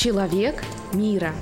Человек мира.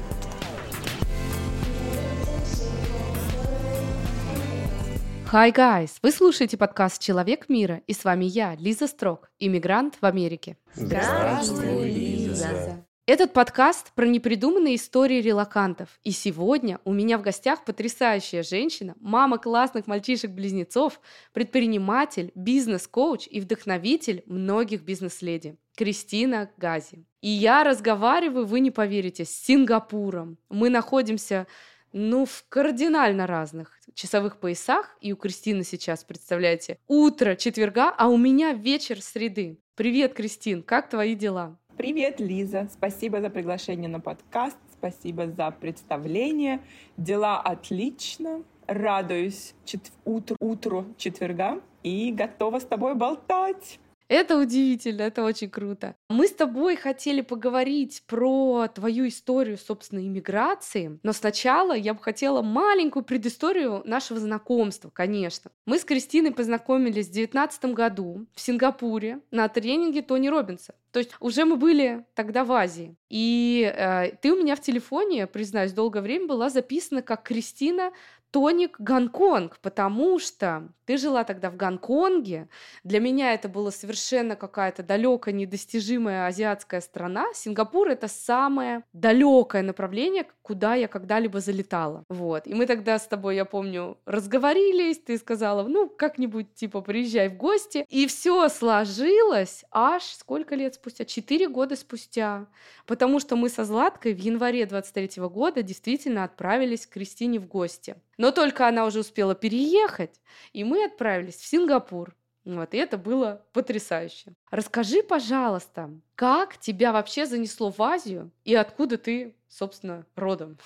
Hi, guys! Вы слушаете подкаст «Человек мира», и с вами я, Лиза Строк, иммигрант в Америке. Здравствуй, Лиза! Этот подкаст про непридуманные истории релакантов. И сегодня у меня в гостях потрясающая женщина, мама классных мальчишек-близнецов, предприниматель, бизнес-коуч и вдохновитель многих бизнес-леди. Кристина Гази. И я разговариваю, вы не поверите, с Сингапуром. Мы находимся ну, в кардинально разных часовых поясах. И у Кристины сейчас, представляете, утро четверга, а у меня вечер среды. Привет, Кристин, как твои дела? Привет, Лиза. Спасибо за приглашение на подкаст. Спасибо за представление. Дела отлично. Радуюсь чет- утру, утру четверга и готова с тобой болтать. Это удивительно, это очень круто. Мы с тобой хотели поговорить про твою историю, собственно, иммиграции, но сначала я бы хотела маленькую предысторию нашего знакомства, конечно. Мы с Кристиной познакомились в 2019 году в Сингапуре на тренинге Тони Робинса. То есть уже мы были тогда в Азии. И э, ты у меня в телефоне, признаюсь, долгое время была записана как Кристина Тоник Гонконг, потому что ты жила тогда в Гонконге. Для меня это было совершенно какая-то далекая, недостижимая азиатская страна. Сингапур это самое далекое направление, куда я когда-либо залетала. Вот. И мы тогда с тобой, я помню, разговорились, ты сказала, ну, как-нибудь, типа, приезжай в гости. И все сложилось аж сколько лет спустя? Четыре года спустя. Потому что мы со Златкой в январе 23 года действительно отправились к Кристине в гости. Но только она уже успела переехать, и мы отправились в Сингапур. Вот, и это было потрясающе. Расскажи, пожалуйста, как тебя вообще занесло в Азию и откуда ты, собственно, родом?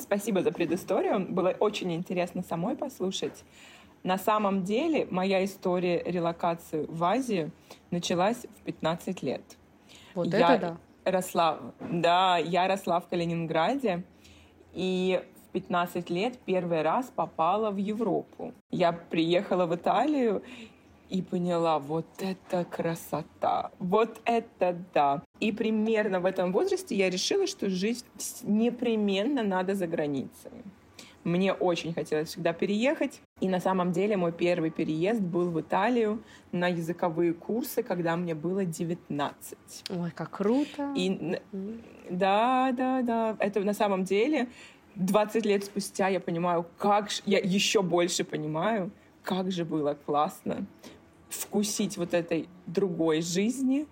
Спасибо за предысторию. Было очень интересно самой послушать. На самом деле моя история релокации в Азию началась в 15 лет. Вот я это да. Росла, да, я росла в Калининграде, и 15 лет первый раз попала в Европу. Я приехала в Италию и поняла, вот это красота, вот это да. И примерно в этом возрасте я решила, что жить непременно надо за границей. Мне очень хотелось всегда переехать. И на самом деле мой первый переезд был в Италию на языковые курсы, когда мне было 19. Ой, как круто. И да, да, да. Это на самом деле 20 лет спустя я понимаю, как же, я еще больше понимаю, как же было классно вкусить вот этой другой жизни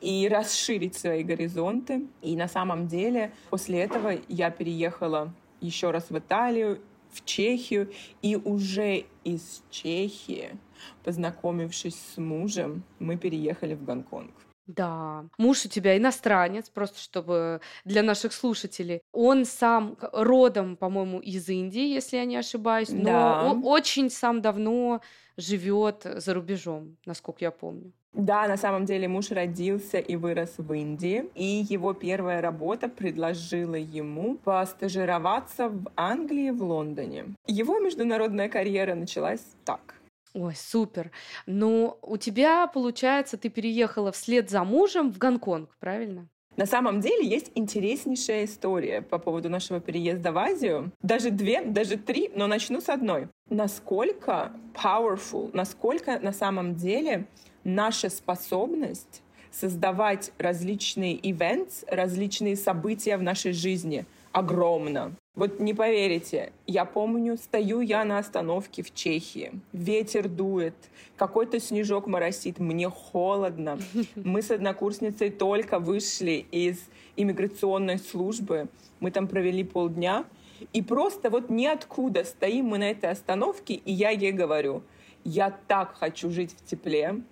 и расширить свои горизонты. И на самом деле после этого я переехала еще раз в Италию, в Чехию, и уже из Чехии, познакомившись с мужем, мы переехали в Гонконг. Да, муж у тебя иностранец, просто чтобы для наших слушателей. Он сам родом, по-моему, из Индии, если я не ошибаюсь, но Да. очень сам давно живет за рубежом, насколько я помню. Да, на самом деле муж родился и вырос в Индии, и его первая работа предложила ему постажироваться в Англии, в Лондоне. Его международная карьера началась так. Ой, супер. Ну, у тебя, получается, ты переехала вслед за мужем в Гонконг, правильно? На самом деле есть интереснейшая история по поводу нашего переезда в Азию. Даже две, даже три, но начну с одной. Насколько powerful, насколько на самом деле наша способность создавать различные events, различные события в нашей жизни огромна. Вот не поверите, я помню, стою я на остановке в Чехии, ветер дует, какой-то снежок моросит, мне холодно. Мы с однокурсницей только вышли из иммиграционной службы, мы там провели полдня, и просто вот ниоткуда стоим мы на этой остановке, и я ей говорю, я так хочу жить в тепле,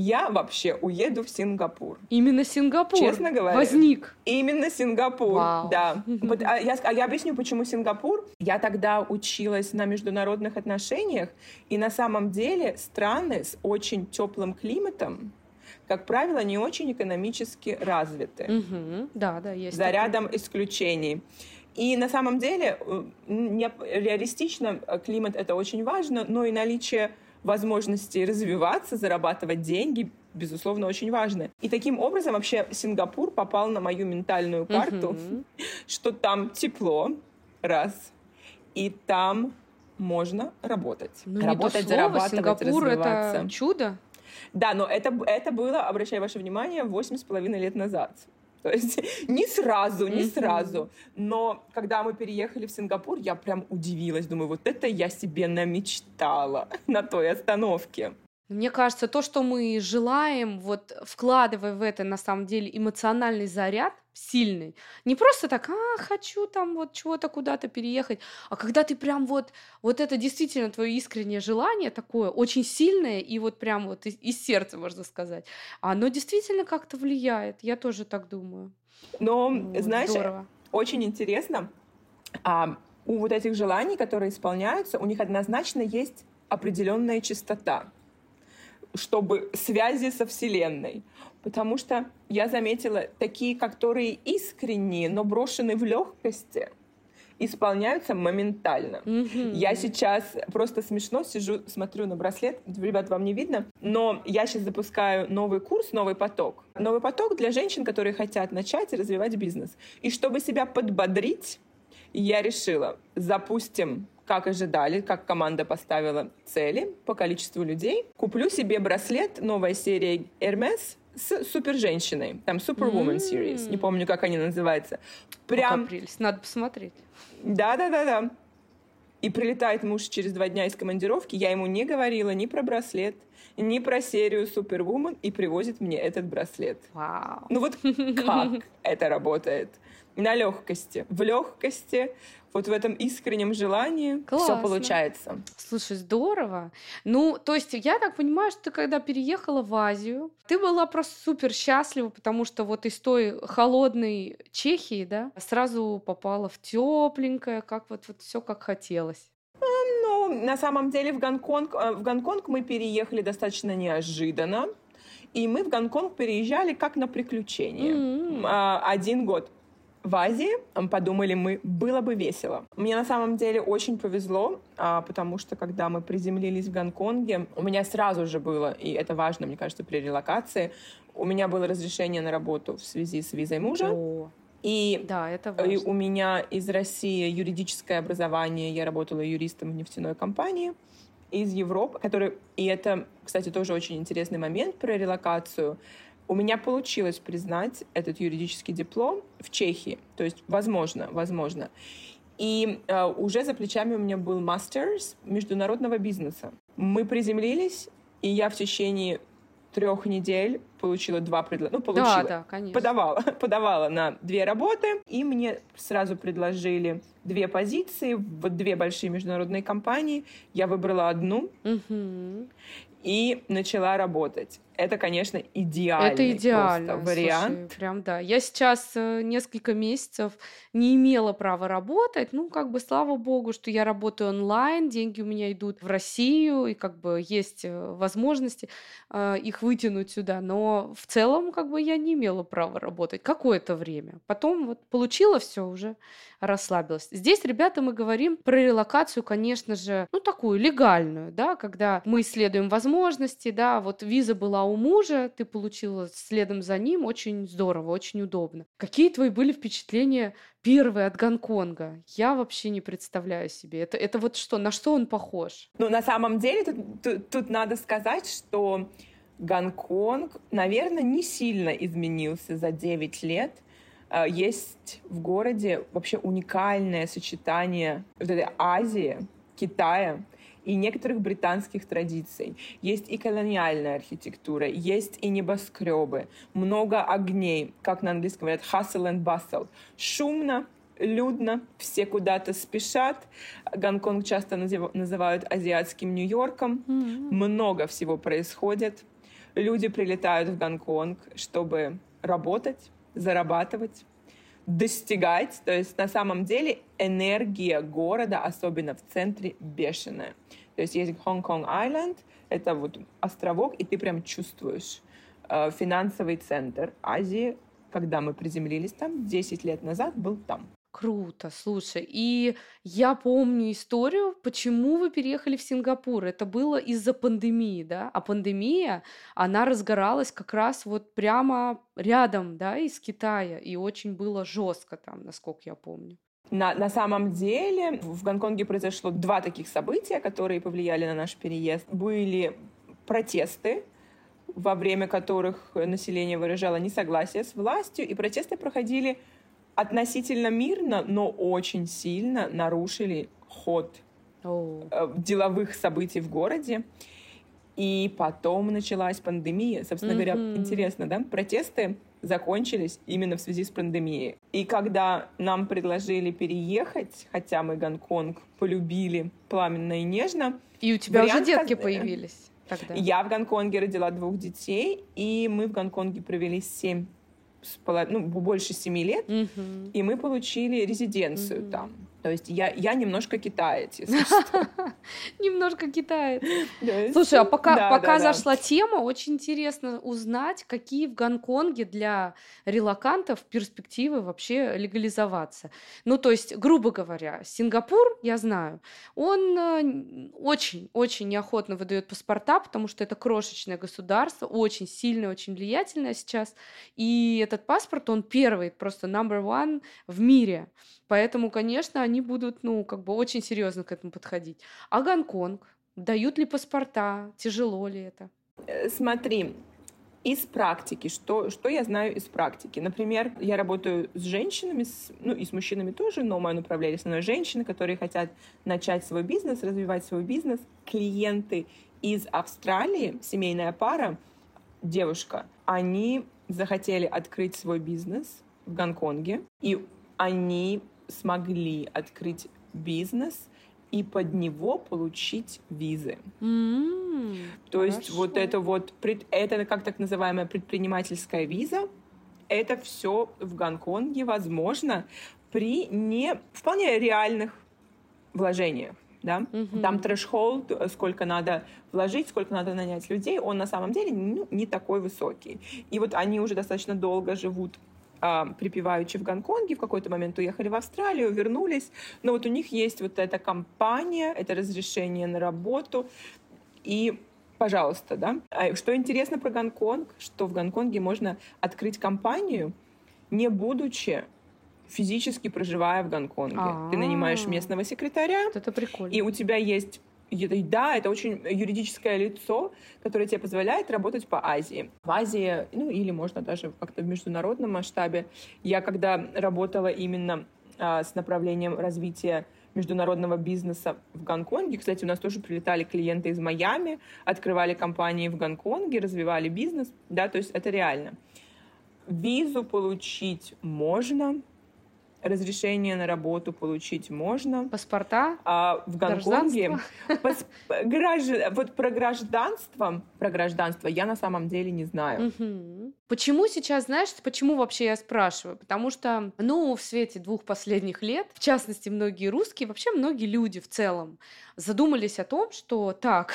я вообще уеду в Сингапур. Именно Сингапур Честно говоря. возник. Именно Сингапур, Вау. да. А, я, а я объясню, почему Сингапур. Я тогда училась на международных отношениях, и на самом деле страны с очень теплым климатом, как правило, не очень экономически развиты. Мгм. Да, да, есть. За такое. рядом исключений. И на самом деле, э, не- реалистично, э, климат это очень важно, но и наличие возможности развиваться, зарабатывать деньги, безусловно, очень важное. И таким образом вообще Сингапур попал на мою ментальную карту, mm-hmm. что там тепло, раз, и там можно работать. Ну, работать, слово, зарабатывать, Сингапур развиваться. это чудо. Да, но это, это было, обращаю ваше внимание, восемь с половиной лет назад. То есть не сразу, не mm-hmm. сразу. Но когда мы переехали в Сингапур, я прям удивилась. Думаю, вот это я себе намечтала на той остановке. Мне кажется, то, что мы желаем, вот вкладывая в это на самом деле эмоциональный заряд сильный, не просто так, а, хочу там вот чего-то куда-то переехать, а когда ты прям вот, вот это действительно твое искреннее желание такое, очень сильное и вот прям вот из, из сердца, можно сказать, оно действительно как-то влияет, я тоже так думаю. Но, вот, знаешь, здорово. очень интересно, а, у вот этих желаний, которые исполняются, у них однозначно есть определенная частота чтобы связи со Вселенной. Потому что я заметила, такие, которые искренние, но брошены в легкости, исполняются моментально. Mm-hmm. Я сейчас просто смешно сижу, смотрю на браслет. Ребят, вам не видно, но я сейчас запускаю новый курс, новый поток. Новый поток для женщин, которые хотят начать развивать бизнес. И чтобы себя подбодрить, я решила, запустим как ожидали, как команда поставила цели по количеству людей. Куплю себе браслет, новая серия Hermes с супер женщиной, там Superwoman mm-hmm. Series, не помню, как они называются. Прям... прелесть, надо посмотреть. Да-да-да-да. И прилетает муж через два дня из командировки, я ему не говорила ни про браслет, ни про серию Superwoman, и привозит мне этот браслет. Вау. Ну вот как это работает? На легкости. В легкости, вот в этом искреннем желании все получается. Слушай, здорово. Ну, то есть я так понимаю, что ты когда переехала в Азию, ты была просто супер счастлива, потому что вот из той холодной Чехии, да, сразу попала в тепленькое, как вот, вот все как хотелось. Ну, на самом деле в Гонконг, э, в Гонконг мы переехали достаточно неожиданно. И мы в Гонконг переезжали как на приключение. Mm-hmm. Один год в Азии, подумали мы, было бы весело. Мне на самом деле очень повезло, а, потому что когда мы приземлились в Гонконге, у меня сразу же было, и это важно, мне кажется, при релокации, у меня было разрешение на работу в связи с визой мужа. О. И, да, это важно. и у меня из России юридическое образование, я работала юристом в нефтяной компании из Европы, который, и это, кстати, тоже очень интересный момент про релокацию. У меня получилось признать этот юридический диплом в Чехии. То есть, возможно, возможно. И э, уже за плечами у меня был мастерс международного бизнеса. Мы приземлились, и я в течение трех недель получила два предложения. Ну, получила. Да, да, конечно. Подавала, подавала на две работы, и мне сразу предложили две позиции в две большие международные компании. Я выбрала одну. Угу и начала работать. Это, конечно, идеальный Это идеально, вариант. Слушай, прям да. Я сейчас э, несколько месяцев не имела права работать. Ну, как бы, слава богу, что я работаю онлайн, деньги у меня идут в Россию, и как бы есть э, возможности э, их вытянуть сюда. Но в целом, как бы, я не имела права работать какое-то время. Потом вот получила все уже расслабилась. Здесь, ребята, мы говорим про релокацию, конечно же, ну, такую легальную, да, когда мы исследуем возможности, да, вот виза была у мужа, ты получила следом за ним, очень здорово, очень удобно. Какие твои были впечатления первые от Гонконга? Я вообще не представляю себе. Это, это вот что, на что он похож? Ну, на самом деле, тут, тут, тут надо сказать, что Гонконг, наверное, не сильно изменился за 9 лет – Э, есть в городе вообще уникальное сочетание вот этой Азии, Китая и некоторых британских традиций. Есть и колониальная архитектура, есть и небоскребы, много огней, как на английском говорят, hustle and bustle. Шумно, людно, все куда-то спешат. Гонконг часто называют азиатским Нью-Йорком. Mm-hmm. Много всего происходит. Люди прилетают в Гонконг, чтобы работать, зарабатывать, достигать. То есть на самом деле энергия города, особенно в центре, бешеная. То есть есть Хонг-Конг-Айленд, это вот островок, и ты прям чувствуешь э, финансовый центр Азии, когда мы приземлились там, 10 лет назад был там. Круто, слушай. И я помню историю, почему вы переехали в Сингапур. Это было из-за пандемии, да? А пандемия, она разгоралась как раз вот прямо рядом, да, из Китая. И очень было жестко там, насколько я помню. На, на самом деле в Гонконге произошло два таких события, которые повлияли на наш переезд. Были протесты, во время которых население выражало несогласие с властью, и протесты проходили относительно мирно, но очень сильно нарушили ход oh. деловых событий в городе. И потом началась пандемия. Собственно mm-hmm. говоря, интересно, да? Протесты закончились именно в связи с пандемией. И когда нам предложили переехать, хотя мы Гонконг полюбили пламенно и нежно... И у тебя уже детки появились тогда? Я в Гонконге родила двух детей, и мы в Гонконге провели семь ну, больше семи лет, угу. и мы получили резиденцию угу. там. То есть я, я немножко китаец, если что. Немножко китаец. Слушай, а пока, пока зашла тема, очень интересно узнать, какие в Гонконге для релакантов перспективы вообще легализоваться. Ну, то есть, грубо говоря, Сингапур, я знаю, он очень-очень э, неохотно выдает паспорта, потому что это крошечное государство, очень сильное, очень влиятельное сейчас. И этот паспорт, он первый, просто number one в мире. Поэтому, конечно, они будут, ну, как бы очень серьезно к этому подходить. А Гонконг? Дают ли паспорта? Тяжело ли это? Э, смотри, из практики, что, что я знаю из практики? Например, я работаю с женщинами, с, ну и с мужчинами тоже, но мое направление основное женщины, которые хотят начать свой бизнес, развивать свой бизнес. Клиенты из Австралии, семейная пара, девушка, они захотели открыть свой бизнес в Гонконге, и они смогли открыть бизнес и под него получить визы. Mm, То хорошо. есть вот это вот, это как так называемая предпринимательская виза, это все в Гонконге возможно при не вполне реальных вложениях. Да? Mm-hmm. Там трэш-холд, сколько надо вложить, сколько надо нанять людей, он на самом деле ну, не такой высокий. И вот они уже достаточно долго живут а, припеваючи в Гонконге, в какой-то момент уехали в Австралию, вернулись. Но вот у них есть вот эта компания, это разрешение на работу. И пожалуйста, да. А что интересно про Гонконг, что в Гонконге можно открыть компанию, не будучи физически проживая в Гонконге. А-а-а. Ты нанимаешь местного секретаря. Это прикольно. И у тебя есть да, это очень юридическое лицо, которое тебе позволяет работать по Азии. В Азии, ну или можно даже как-то в международном масштабе. Я когда работала именно а, с направлением развития международного бизнеса в Гонконге. Кстати, у нас тоже прилетали клиенты из Майами, открывали компании в Гонконге, развивали бизнес. Да, то есть это реально. Визу получить можно, разрешение на работу получить можно. Паспорта? А в Гонконге пас... гражд... вот про гражданство, про гражданство я на самом деле не знаю. Угу. Почему сейчас, знаешь, почему вообще я спрашиваю? Потому что, ну, в свете двух последних лет, в частности, многие русские, вообще многие люди в целом задумались о том, что так,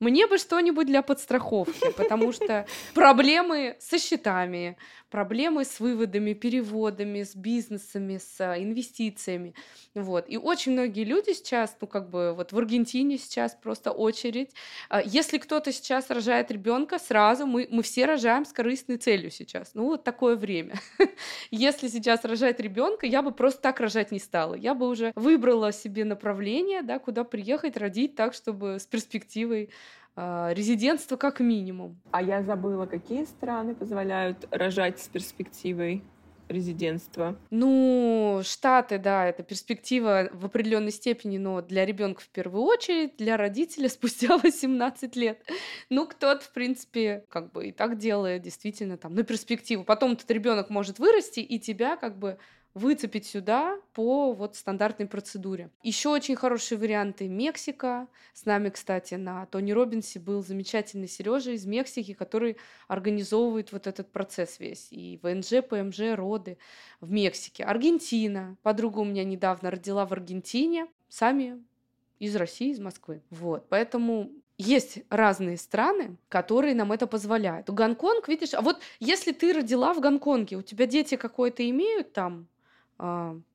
мне бы что-нибудь для подстраховки, потому что проблемы со счетами, проблемы с выводами, переводами, с бизнесами, с а, инвестициями. Вот. И очень многие люди сейчас, ну как бы вот в Аргентине сейчас просто очередь. А, если кто-то сейчас рожает ребенка, сразу мы, мы все рожаем с корыстной целью сейчас. Ну вот такое время. Если сейчас рожать ребенка, я бы просто так рожать не стала. Я бы уже выбрала себе направление, да, куда приехать, родить так, чтобы с перспективой а, резидентство как минимум. А я забыла, какие страны позволяют рожать с перспективой резидентства? Ну, Штаты, да, это перспектива в определенной степени, но для ребенка в первую очередь, для родителя спустя 18 лет. Ну, кто-то, в принципе, как бы и так делает, действительно, там, на перспективу. Потом этот ребенок может вырасти, и тебя как бы выцепить сюда по вот стандартной процедуре. Еще очень хорошие варианты Мексика. С нами, кстати, на Тони Робинсе был замечательный Сережа из Мексики, который организовывает вот этот процесс весь. И ВНЖ, ПМЖ, роды в Мексике. Аргентина. Подруга у меня недавно родила в Аргентине. Сами из России, из Москвы. Вот. Поэтому есть разные страны, которые нам это позволяют. Гонконг, видишь, а вот если ты родила в Гонконге, у тебя дети какое-то имеют там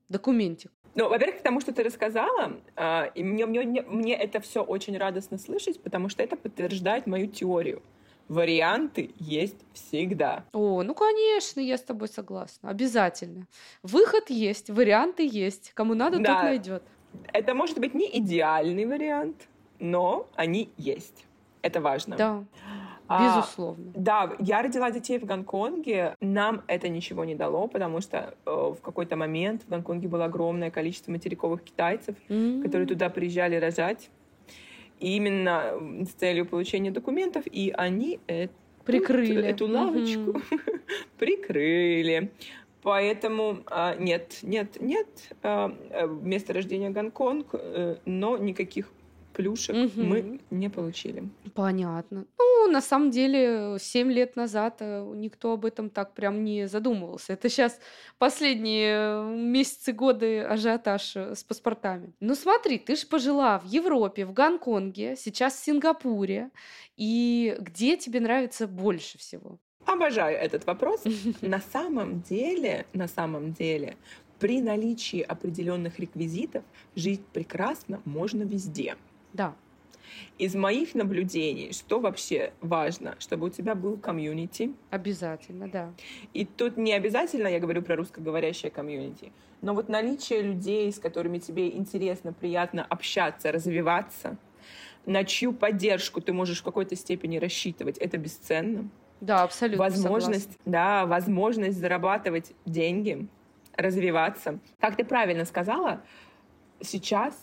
документик. Ну, во-первых, к тому, что ты рассказала, э, и мне, мне, мне это все очень радостно слышать, потому что это подтверждает мою теорию. Варианты есть всегда. О, ну конечно, я с тобой согласна. Обязательно. Выход есть, варианты есть. Кому надо, да. тот найдет. Это может быть не идеальный вариант, но они есть. Это важно. Да. А, Безусловно. А, да, я родила детей в Гонконге. Нам это ничего не дало, потому что э, в какой-то момент в Гонконге было огромное количество материковых китайцев, mm-hmm. которые туда приезжали рожать. именно с целью получения документов, и они эту, прикрыли эту лавочку mm-hmm. прикрыли. Поэтому а, нет, нет, нет, а, э, место рождения Гонконг, э, но никаких плюшек угу. мы не получили. Понятно. Ну, на самом деле, 7 лет назад э, никто об этом так прям не задумывался. Это сейчас последние месяцы, годы ажиотаж э, с паспортами. Ну смотри, ты же пожила в Европе, в Гонконге, сейчас в Сингапуре. И где тебе нравится больше всего? Обожаю этот вопрос. На самом деле, на самом деле, при наличии определенных реквизитов жить прекрасно можно везде. Да. Из моих наблюдений, что вообще важно, чтобы у тебя был комьюнити. Обязательно, да. И тут не обязательно, я говорю про русскоговорящее комьюнити, но вот наличие людей, с которыми тебе интересно, приятно общаться, развиваться, на чью поддержку ты можешь в какой-то степени рассчитывать, это бесценно. Да, абсолютно. Возможность, согласна. да, возможность зарабатывать деньги, развиваться. Как ты правильно сказала, сейчас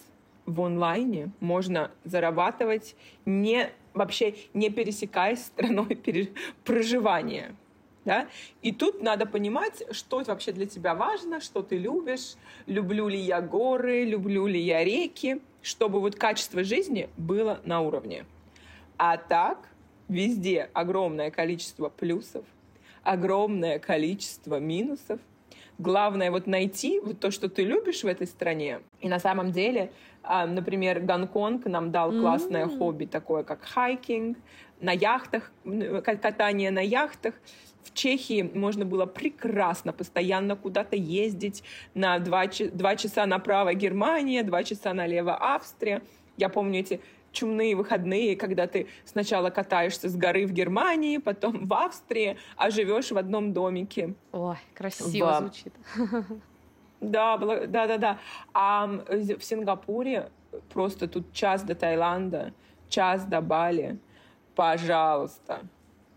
в онлайне можно зарабатывать не вообще не пересекаясь страной проживания. Да? И тут надо понимать, что вообще для тебя важно, что ты любишь, люблю ли я горы, люблю ли я реки, чтобы вот качество жизни было на уровне. А так везде огромное количество плюсов, огромное количество минусов. Главное вот найти вот то, что ты любишь в этой стране. И на самом деле например, Гонконг нам дал классное mm-hmm. хобби такое, как хайкинг, на яхтах, катание на яхтах. В Чехии можно было прекрасно постоянно куда-то ездить на два, два часа направо Германия, два часа налево Австрия. Я помню эти чумные выходные, когда ты сначала катаешься с горы в Германии, потом в Австрии, а живешь в одном домике. Ой, красиво в... звучит. Да, да, да, да. А в Сингапуре просто тут час до Таиланда, час до Бали. Пожалуйста.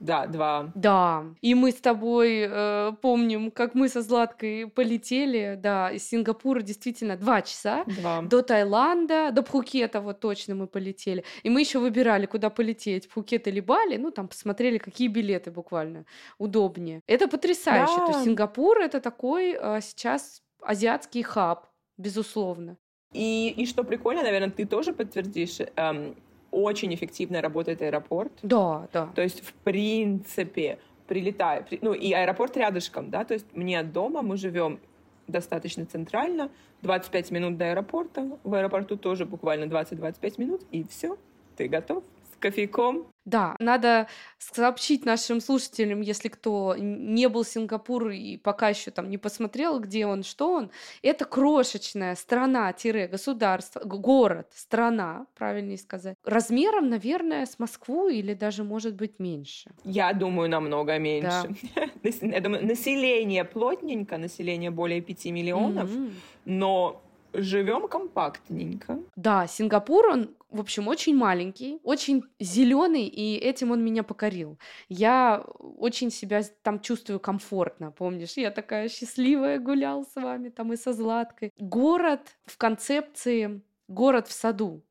Да, два. Да. И мы с тобой э, помним, как мы со Златкой полетели, да, из Сингапура действительно два часа. Два. До Таиланда, до Пхукета вот точно мы полетели. И мы еще выбирали, куда полететь, Пхукет или Бали. Ну, там посмотрели, какие билеты буквально удобнее. Это потрясающе. Да. То есть Сингапур — это такой э, сейчас азиатский хаб, безусловно. И, и что прикольно, наверное, ты тоже подтвердишь, эм, очень эффективно работает аэропорт. Да, да. То есть, в принципе, прилетаю, при, ну, и аэропорт рядышком, да, то есть мне от дома, мы живем достаточно центрально, 25 минут до аэропорта, в аэропорту тоже буквально 20-25 минут, и все, ты готов с кофейком. Да, надо сообщить нашим слушателям, если кто не был в Сингапур и пока еще там не посмотрел, где он, что он. Это крошечная страна-государство, город, страна, правильнее сказать. Размером, наверное, с Москву или даже, может быть, меньше. Я думаю, намного меньше. Да. Я думаю, население плотненько, население более 5 миллионов, mm-hmm. но живем компактненько. Да, Сингапур, он, в общем, очень маленький, очень зеленый, и этим он меня покорил. Я очень себя там чувствую комфортно, помнишь? Я такая счастливая гулял с вами там и со Златкой. Город в концепции город в саду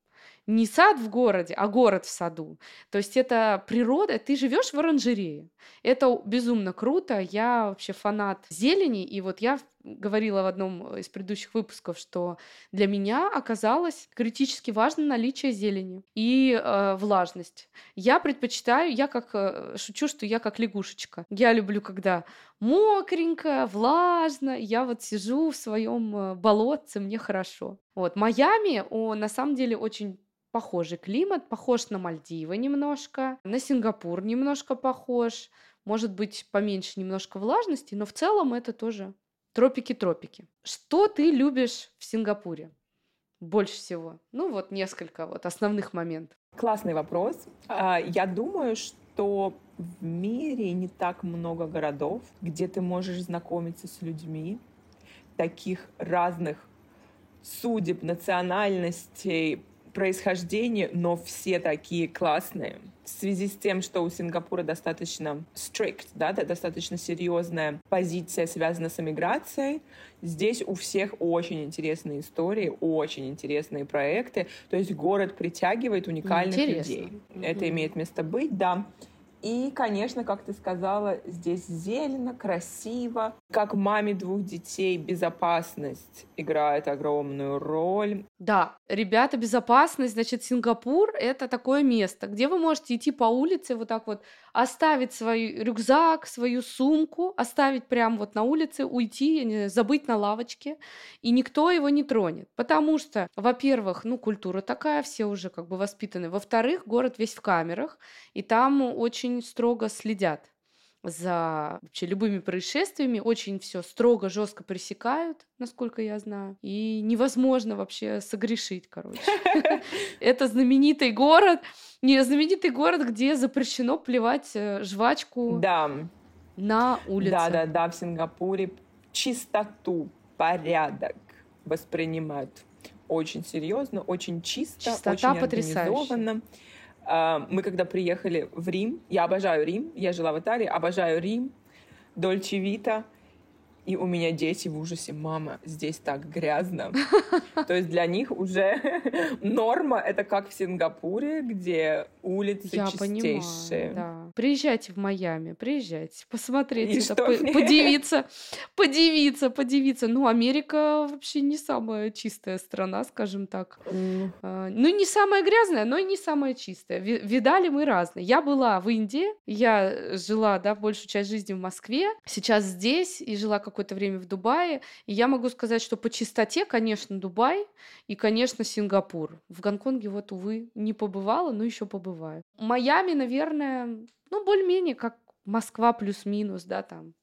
не сад в городе, а город в саду. То есть это природа, ты живешь в оранжерее. Это безумно круто. Я вообще фанат зелени, и вот я говорила в одном из предыдущих выпусков, что для меня оказалось критически важно наличие зелени и э, влажность. Я предпочитаю, я как э, шучу, что я как лягушечка. Я люблю, когда мокренько, влажно. Я вот сижу в своем э, болотце, мне хорошо. Вот Майами, он на самом деле очень похожий климат, похож на Мальдивы немножко, на Сингапур немножко похож, может быть поменьше немножко влажности, но в целом это тоже Тропики-тропики. Что ты любишь в Сингапуре больше всего? Ну вот несколько вот основных моментов. Классный вопрос. А, я думаю, что в мире не так много городов, где ты можешь знакомиться с людьми таких разных судеб, национальностей, происхождения, но все такие классные. В связи с тем, что у Сингапура достаточно strict, да, достаточно серьезная позиция, связанная с эмиграцией, здесь у всех очень интересные истории, очень интересные проекты. То есть город притягивает уникальных Интересно. людей. Mm-hmm. Это имеет место быть, да. И, конечно, как ты сказала, здесь зелено, красиво. Как маме двух детей безопасность играет огромную роль. Да, ребята, безопасность, значит, Сингапур — это такое место, где вы можете идти по улице вот так вот, оставить свой рюкзак, свою сумку, оставить прямо вот на улице, уйти, забыть на лавочке, и никто его не тронет. Потому что, во-первых, ну, культура такая, все уже как бы воспитаны. Во-вторых, город весь в камерах, и там очень строго следят за вообще любыми происшествиями, очень все строго, жестко пресекают, насколько я знаю. И невозможно вообще согрешить, короче. Это знаменитый город, не знаменитый город, где запрещено плевать э, жвачку на улице. Да, да, да, в Сингапуре чистоту, порядок воспринимают очень серьезно, очень чисто, Чистота очень организованно. А, мы когда приехали в Рим, я обожаю Рим, я жила в Италии, обожаю Рим, Дольче Вита, и у меня дети в ужасе, мама, здесь так грязно. То есть для них уже норма это как в Сингапуре, где улицы Я чистейшие. Понимаю, да. Приезжайте в Майами, приезжайте, посмотрите, это, по- подивиться, подивиться, подивиться. Ну, Америка вообще не самая чистая страна, скажем так. Mm. ну, не самая грязная, но и не самая чистая. Видали мы разные. Я была в Индии, я жила, да, большую часть жизни в Москве, сейчас здесь и жила как какое-то время в Дубае, и я могу сказать, что по чистоте, конечно, Дубай и, конечно, Сингапур. В Гонконге вот, увы, не побывала, но еще побываю. Майами, наверное, ну, более-менее как Москва плюс-минус, да, там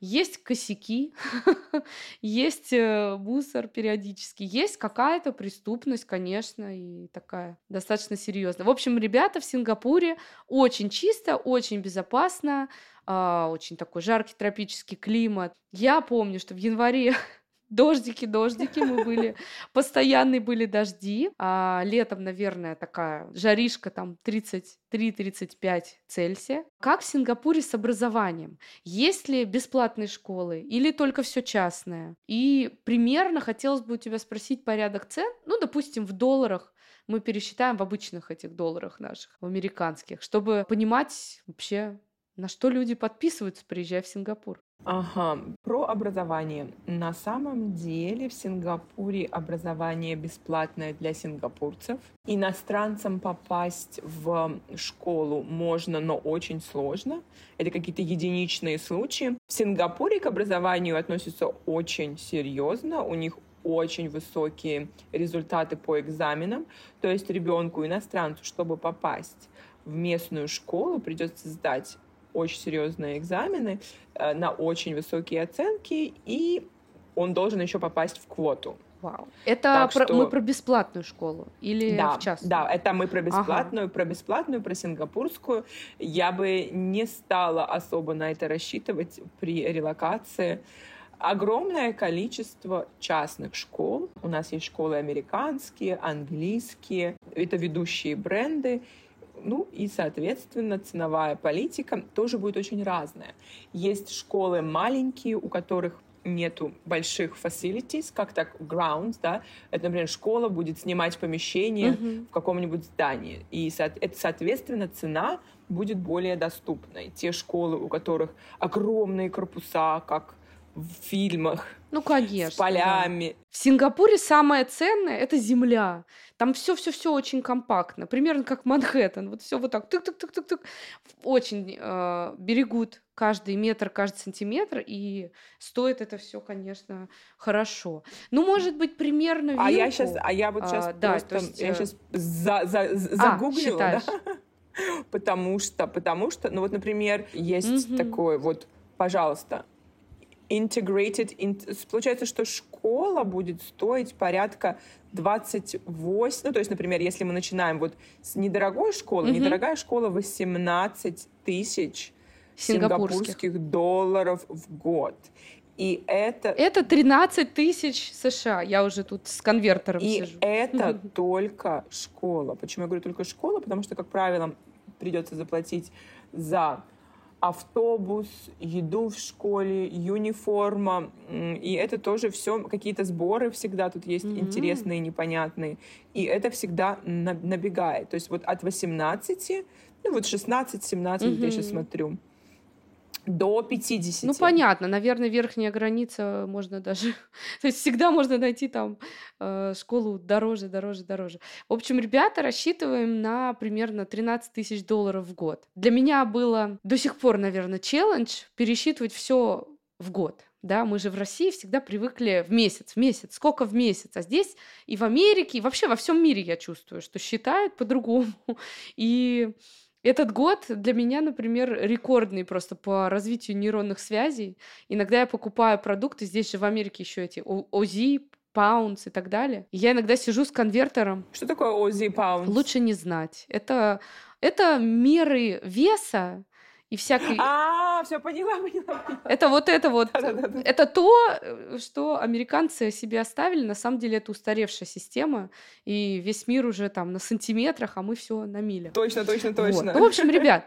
есть косяки, есть э, мусор периодически, есть какая-то преступность, конечно, и такая достаточно серьезная. В общем, ребята в Сингапуре очень чисто, очень безопасно, а, очень такой жаркий тропический климат. Я помню, что в январе Дождики, дождики мы были. Постоянные были дожди. А летом, наверное, такая жаришка там 33-35 Цельсия. Как в Сингапуре с образованием? Есть ли бесплатные школы или только все частное? И примерно хотелось бы у тебя спросить порядок цен. Ну, допустим, в долларах мы пересчитаем в обычных этих долларах наших, в американских, чтобы понимать вообще, на что люди подписываются, приезжая в Сингапур. Ага, про образование. На самом деле в Сингапуре образование бесплатное для сингапурцев. Иностранцам попасть в школу можно, но очень сложно. Это какие-то единичные случаи. В Сингапуре к образованию относятся очень серьезно. У них очень высокие результаты по экзаменам. То есть ребенку иностранцу, чтобы попасть в местную школу, придется сдать очень серьезные экзамены э, на очень высокие оценки, и он должен еще попасть в квоту. Вау. Это про, что... мы про бесплатную школу или да, в частную? Да, это мы про бесплатную, ага. про бесплатную, про сингапурскую. Я бы не стала особо на это рассчитывать при релокации. Огромное количество частных школ. У нас есть школы американские, английские. Это ведущие бренды. Ну и, соответственно, ценовая политика тоже будет очень разная. Есть школы маленькие, у которых нету больших facilities, как так grounds, да, это, например, школа будет снимать помещение mm-hmm. в каком-нибудь здании, и, это, соответственно, цена будет более доступной. Те школы, у которых огромные корпуса, как в фильмах, ну, конечно. С полями. Да. В Сингапуре самое ценное это земля. Там все, все, все очень компактно, примерно как Манхэттен. Вот все вот так, тык, тык, тык, тык, тык. Очень э, берегут каждый метр, каждый сантиметр, и стоит это все, конечно, хорошо. Ну, может быть, примерно вилку. А я сейчас, а я вот сейчас а, да, просто, есть, я сейчас э, за, за, а, загуглила, а, да? потому что, потому что, ну вот, например, есть угу. такой вот, пожалуйста, integrated, in, получается, что школа будет стоить порядка 28, ну, то есть, например, если мы начинаем вот с недорогой школы, mm-hmm. недорогая школа 18 тысяч сингапурских. сингапурских долларов в год. И это... Это 13 тысяч США. Я уже тут с конвертером и сижу. это только школа. Почему я говорю только школа? Потому что, как правило, придется заплатить за автобус, еду в школе, юниформа. И это тоже все какие-то сборы всегда тут есть mm-hmm. интересные, непонятные. И это всегда набегает. То есть вот от 18, ну вот 16-17, mm-hmm. я сейчас смотрю, до 50. Ну, понятно. Наверное, верхняя граница можно даже... То есть всегда можно найти там э, школу дороже, дороже, дороже. В общем, ребята, рассчитываем на примерно 13 тысяч долларов в год. Для меня было до сих пор, наверное, челлендж пересчитывать все в год. Да, мы же в России всегда привыкли в месяц, в месяц, сколько в месяц. А здесь и в Америке, и вообще во всем мире я чувствую, что считают по-другому. И этот год для меня, например, рекордный просто по развитию нейронных связей. Иногда я покупаю продукты, здесь же в Америке еще эти ОЗИ, паунс и так далее. И я иногда сижу с конвертером. Что такое ОЗИ, паунс? Лучше не знать. Это, это меры веса и всякой... А, все поняла, поняла, поняла. Это вот это вот, это то, что американцы себе оставили. На самом деле это устаревшая система, и весь мир уже там на сантиметрах, а мы все на миле. Точно, точно, точно. Вот. Ну, в общем, ребят,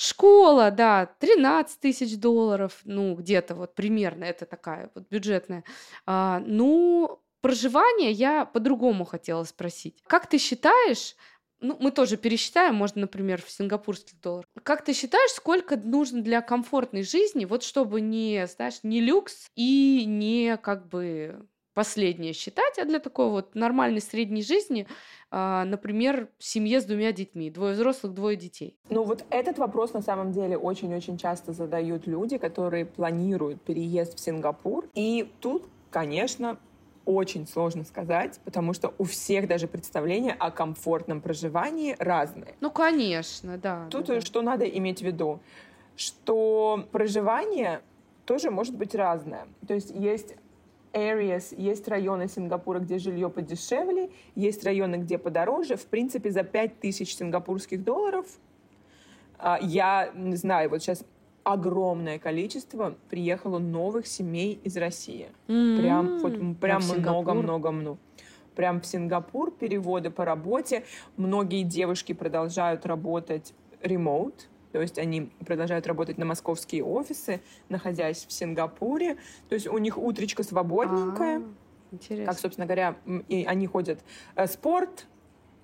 Школа, да, 13 тысяч долларов, ну, где-то вот примерно, это такая вот бюджетная. А, ну, проживание я по-другому хотела спросить. Как ты считаешь, ну, мы тоже пересчитаем, можно, например, в сингапурских долларах. Как ты считаешь, сколько нужно для комфортной жизни, вот чтобы не, знаешь, не люкс и не как бы последнее считать, а для такой вот нормальной средней жизни, а, например, семье с двумя детьми, двое взрослых, двое детей? Ну вот этот вопрос на самом деле очень-очень часто задают люди, которые планируют переезд в Сингапур. И тут, конечно, очень сложно сказать, потому что у всех даже представления о комфортном проживании разные. Ну, конечно, да. Тут да, что надо иметь в виду? Что проживание тоже может быть разное. То есть есть areas, есть районы Сингапура, где жилье подешевле, есть районы, где подороже. В принципе, за 5000 сингапурских долларов а, я не знаю, вот сейчас огромное количество приехало новых семей из России. Mm-hmm. Прям, вот, прям много-много-много. Прям в Сингапур переводы по работе. Многие девушки продолжают работать ремоут, то есть они продолжают работать на московские офисы, находясь в Сингапуре. То есть у них утречка свободненькая. А, интересно. Как, собственно говоря, и они ходят э, спорт,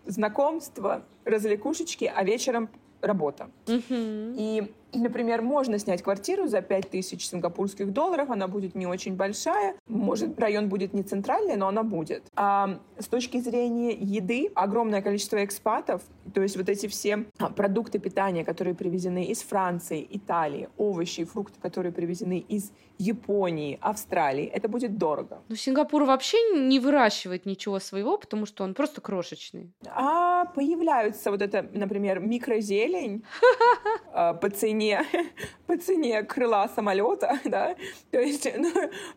знакомства, развлекушечки, а вечером работа. Mm-hmm. И Например, можно снять квартиру за 5000 сингапурских долларов, она будет не очень большая, может, район будет не центральный, но она будет. А с точки зрения еды, огромное количество экспатов, то есть вот эти все а, продукты питания, которые привезены из Франции, Италии, овощи и фрукты, которые привезены из Японии, Австралии, это будет дорого. Ну, Сингапур вообще не выращивает ничего своего, потому что он просто крошечный. А появляются вот это, например, микрозелень а, по цене, по цене крыла самолета, да, то есть, ну,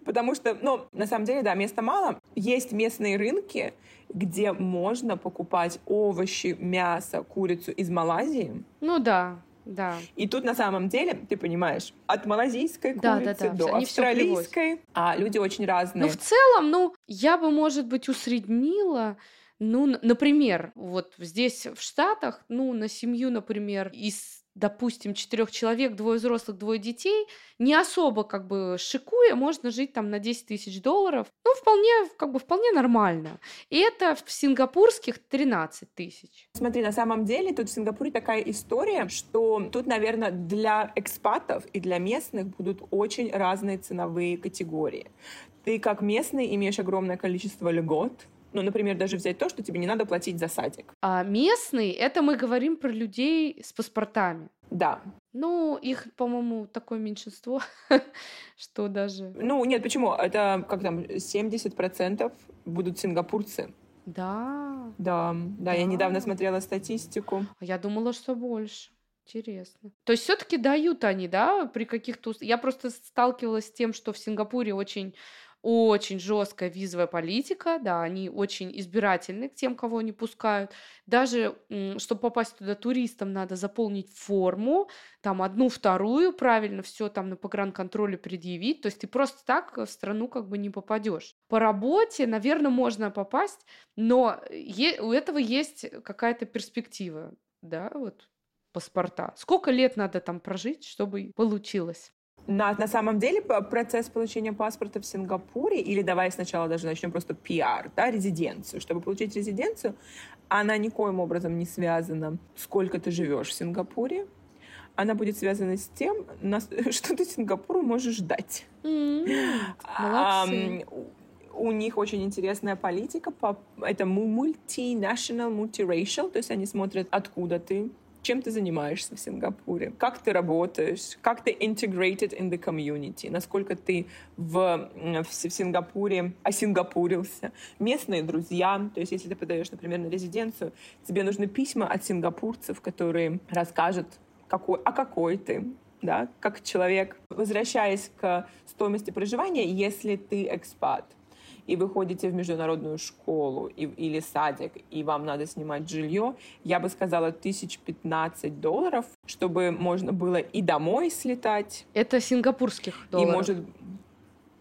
потому что, ну, на самом деле, да, места мало. Есть местные рынки, где можно покупать овощи, мясо, курицу из Малайзии. Ну да, да. И тут на самом деле, ты понимаешь, от малазийской да, курицы да, да. до Они австралийской, а люди очень разные. Ну, в целом, ну, я бы, может быть, усреднила ну, например, вот здесь в Штатах, ну, на семью, например, из допустим, четырех человек, двое взрослых, двое детей, не особо как бы шикуя, можно жить там на 10 тысяч долларов. Ну, вполне, как бы, вполне нормально. И это в сингапурских 13 тысяч. Смотри, на самом деле тут в Сингапуре такая история, что тут, наверное, для экспатов и для местных будут очень разные ценовые категории. Ты как местный имеешь огромное количество льгот, ну, например, даже взять то, что тебе не надо платить за садик. А местный, это мы говорим про людей с паспортами. Да. Ну, их, по-моему, такое меньшинство, что даже... Ну, нет, почему? Это, как там, 70% будут сингапурцы. Да. Да, да, да, я недавно смотрела статистику. А я думала, что больше. Интересно. То есть все-таки дают они, да, при каких-то... Я просто сталкивалась с тем, что в Сингапуре очень очень жесткая визовая политика, да, они очень избирательны к тем, кого они пускают. Даже, чтобы попасть туда туристам, надо заполнить форму, там одну, вторую, правильно все там на погранконтроле предъявить. То есть ты просто так в страну как бы не попадешь. По работе, наверное, можно попасть, но у этого есть какая-то перспектива, да, вот паспорта. Сколько лет надо там прожить, чтобы получилось? На, на самом деле процесс получения паспорта в Сингапуре, или давай сначала даже начнем просто пиар, да, резиденцию. Чтобы получить резиденцию, она никоим образом не связана, сколько ты живешь в Сингапуре. Она будет связана с тем, что ты Сингапуру можешь дать. Молодцы. у них очень интересная политика. Это multinational, multiracial, то есть они смотрят, откуда ты, чем ты занимаешься в Сингапуре, как ты работаешь, как ты integrated in the community, насколько ты в, в, в Сингапуре осингапурился, местные друзья, то есть если ты подаешь, например, на резиденцию, тебе нужны письма от сингапурцев, которые расскажут, какой, а какой ты, да, как человек. Возвращаясь к стоимости проживания, если ты экспат, и вы ходите в международную школу и, или садик, и вам надо снимать жилье, я бы сказала, тысяч пятнадцать долларов, чтобы можно было и домой слетать. Это сингапурских долларов? И может...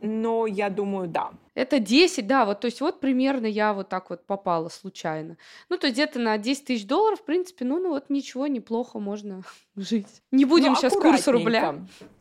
Но я думаю, да. Это 10, да, вот, то есть вот примерно я вот так вот попала случайно. Ну, то есть где-то на 10 тысяч долларов, в принципе, ну, ну вот ничего, неплохо можно жить. Не будем ну, сейчас курс рубля.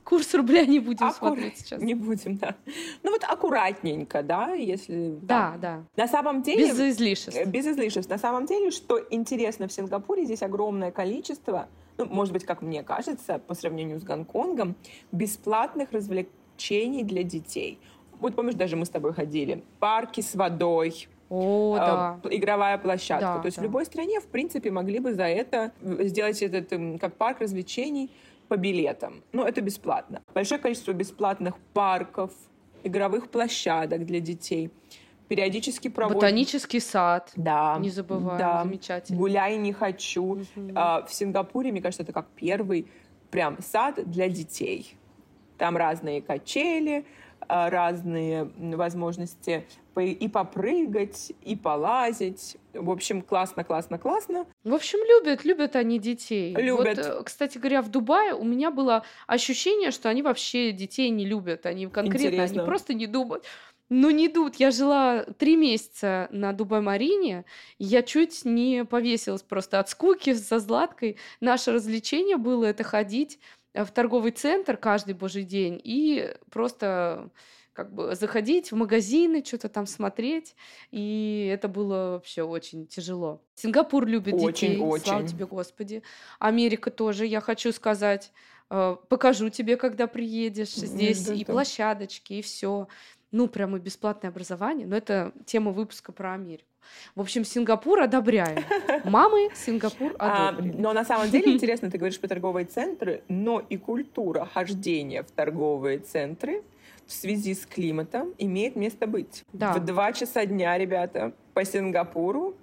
Курс рубля не будем Аккур... смотреть сейчас. Не будем, да. Ну вот аккуратненько, да, если... Да, да. На самом деле... Без излишеств. Э, без излишеств. На самом деле, что интересно в Сингапуре, здесь огромное количество, ну, может быть, как мне кажется, по сравнению с Гонконгом, бесплатных развлечений для детей – вот помнишь, даже мы с тобой ходили. Парки с водой, о, да. игровая площадка. Да, То есть да. в любой стране, в принципе, могли бы за это сделать этот как парк развлечений по билетам. Но это бесплатно. Большое количество бесплатных парков, игровых площадок для детей. Периодически проводят... Ботанический сад. Да. Не забываем. Да. Замечательно. Гуляй не хочу. Угу. А, в Сингапуре, мне кажется, это как первый прям сад для детей. Там разные качели, разные возможности и попрыгать, и полазить. В общем, классно, классно, классно. В общем, любят, любят они детей. Любят. Вот, э, кстати говоря, в Дубае у меня было ощущение, что они вообще детей не любят. Они конкретно, Интересно. они просто не думают. Ну, не идут. Я жила три месяца на Дубай-Марине. Я чуть не повесилась просто от скуки со Златкой. Наше развлечение было это ходить Э, в торговый центр каждый божий день и просто как бы заходить в магазины, что-то там смотреть. И это было вообще очень тяжело. Сингапур любит очень, детей. Очень. Слава тебе, Господи. Америка тоже, я хочу сказать. Э, покажу тебе, когда приедешь. Здесь да, и да. площадочки, и все. Ну, прямо бесплатное образование. Но это тема выпуска про Америку. В общем, Сингапур одобряем. Мамы Сингапур одобрили. А, но на самом деле интересно, ты говоришь про торговые центры, но и культура хождения в торговые центры в связи с климатом имеет место быть. Да. В два часа дня, ребята, по Сингапуру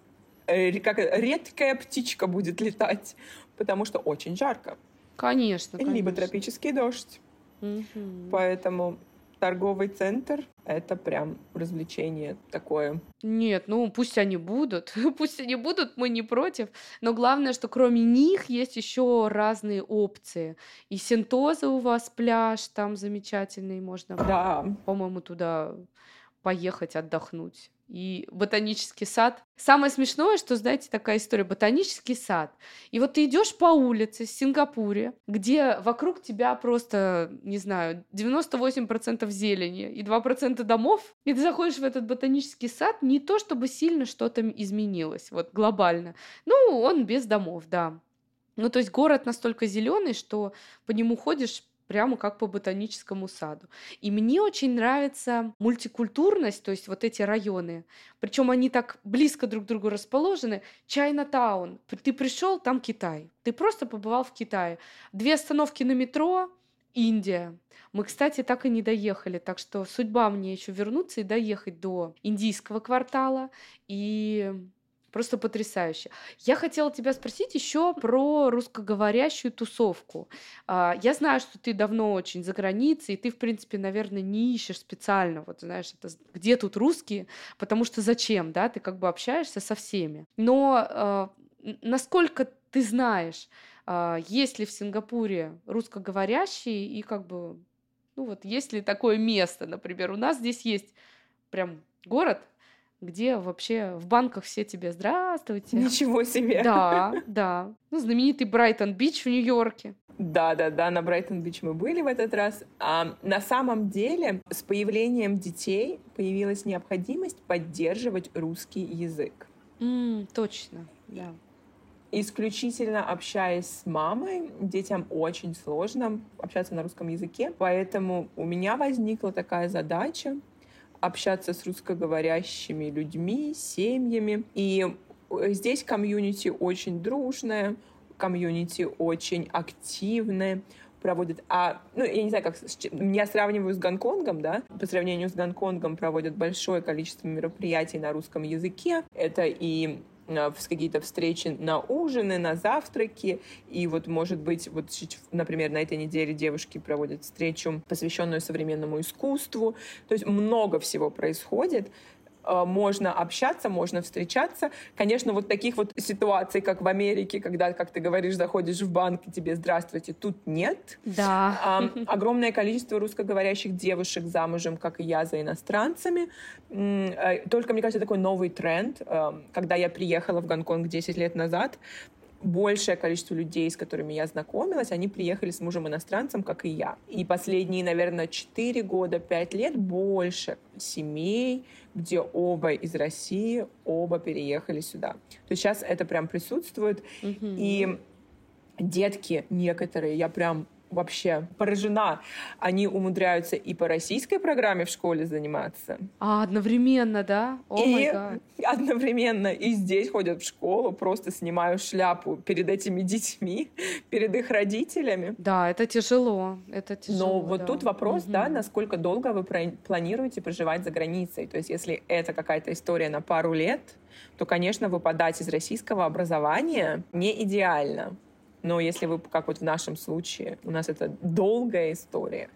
э, как редкая птичка будет летать, потому что очень жарко. Конечно, конечно. Либо тропический дождь. Угу. Поэтому торговый центр — это прям развлечение такое. Нет, ну пусть они будут, пусть они будут, мы не против. Но главное, что кроме них есть еще разные опции. И Синтоза у вас пляж там замечательный, можно, да. по-моему, туда поехать отдохнуть и ботанический сад. Самое смешное, что, знаете, такая история, ботанический сад. И вот ты идешь по улице в Сингапуре, где вокруг тебя просто, не знаю, 98% зелени и 2% домов, и ты заходишь в этот ботанический сад, не то чтобы сильно что-то изменилось, вот глобально. Ну, он без домов, да. Ну, то есть город настолько зеленый, что по нему ходишь прямо как по ботаническому саду. И мне очень нравится мультикультурность, то есть вот эти районы. Причем они так близко друг к другу расположены. Чайна-таун. Ты пришел, там Китай. Ты просто побывал в Китае. Две остановки на метро, Индия. Мы, кстати, так и не доехали, так что судьба мне еще вернуться и доехать до индийского квартала и Просто потрясающе. Я хотела тебя спросить еще про русскоговорящую тусовку. А, я знаю, что ты давно очень за границей, и ты, в принципе, наверное, не ищешь специально, вот знаешь, это, где тут русские, потому что зачем, да, ты как бы общаешься со всеми. Но а, насколько ты знаешь, а, есть ли в Сингапуре русскоговорящие и как бы, ну вот, есть ли такое место, например, у нас здесь есть прям город, где вообще в банках все тебе «Здравствуйте». Ничего себе! Да, да. Ну, знаменитый Брайтон-Бич в Нью-Йорке. Да, да, да, на Брайтон-Бич мы были в этот раз. А, на самом деле, с появлением детей появилась необходимость поддерживать русский язык. Mm, точно, да. Исключительно общаясь с мамой, детям очень сложно общаться на русском языке, поэтому у меня возникла такая задача общаться с русскоговорящими людьми, семьями. И здесь комьюнити очень дружное, комьюнити очень активное, проводят, а, ну, я не знаю, как, я сравниваю с Гонконгом, да, по сравнению с Гонконгом проводят большое количество мероприятий на русском языке. Это и Э, какие-то встречи на ужины, на завтраки. И вот, может быть, вот, например, на этой неделе девушки проводят встречу, посвященную современному искусству. То есть много всего происходит. Э, можно общаться, можно встречаться. Конечно, вот таких вот ситуаций, как в Америке, когда, как ты говоришь, заходишь в банк и тебе «здравствуйте», тут нет. Да. А, огромное количество русскоговорящих девушек замужем, как и я, за иностранцами. Э, только, мне кажется, такой новый тренд. Когда я приехала в Гонконг 10 лет назад, большее количество людей, с которыми я знакомилась, они приехали с мужем-иностранцем, как и я. И последние, наверное, 4 года, 5 лет больше семей, где оба из России, оба переехали сюда. То есть сейчас это прям присутствует. Mm-hmm. И детки некоторые, я прям вообще поражена. Они умудряются и по российской программе в школе заниматься. А, одновременно, да? О и одновременно и здесь ходят в школу, просто снимаю шляпу перед этими детьми, перед их родителями. Да, это тяжело, это тяжело. Но вот да. тут вопрос, угу. да, насколько долго вы планируете проживать за границей. То есть если это какая-то история на пару лет, то, конечно, выпадать из российского образования не идеально. Но если вы, как вот в нашем случае, у нас это долгая история,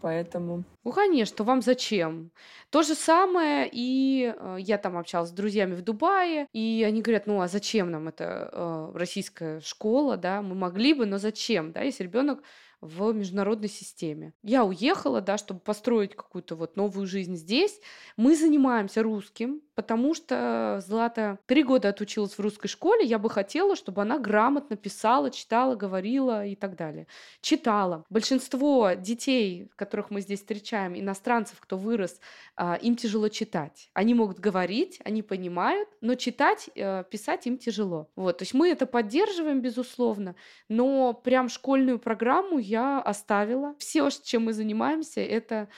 поэтому... Ну, конечно, вам зачем? То же самое, и э, я там общалась с друзьями в Дубае, и они говорят, ну, а зачем нам эта э, российская школа, да, мы могли бы, но зачем, да, если ребенок в международной системе. Я уехала, да, чтобы построить какую-то вот новую жизнь здесь. Мы занимаемся русским, потому что Злата три года отучилась в русской школе. Я бы хотела, чтобы она грамотно писала, читала, говорила и так далее. Читала. Большинство детей, которых мы здесь встречаем, иностранцев, кто вырос, а, им тяжело читать. Они могут говорить, они понимают, но читать, э, писать им тяжело. Вот, то есть мы это поддерживаем, безусловно, но прям школьную программу я оставила. Все, чем мы занимаемся, это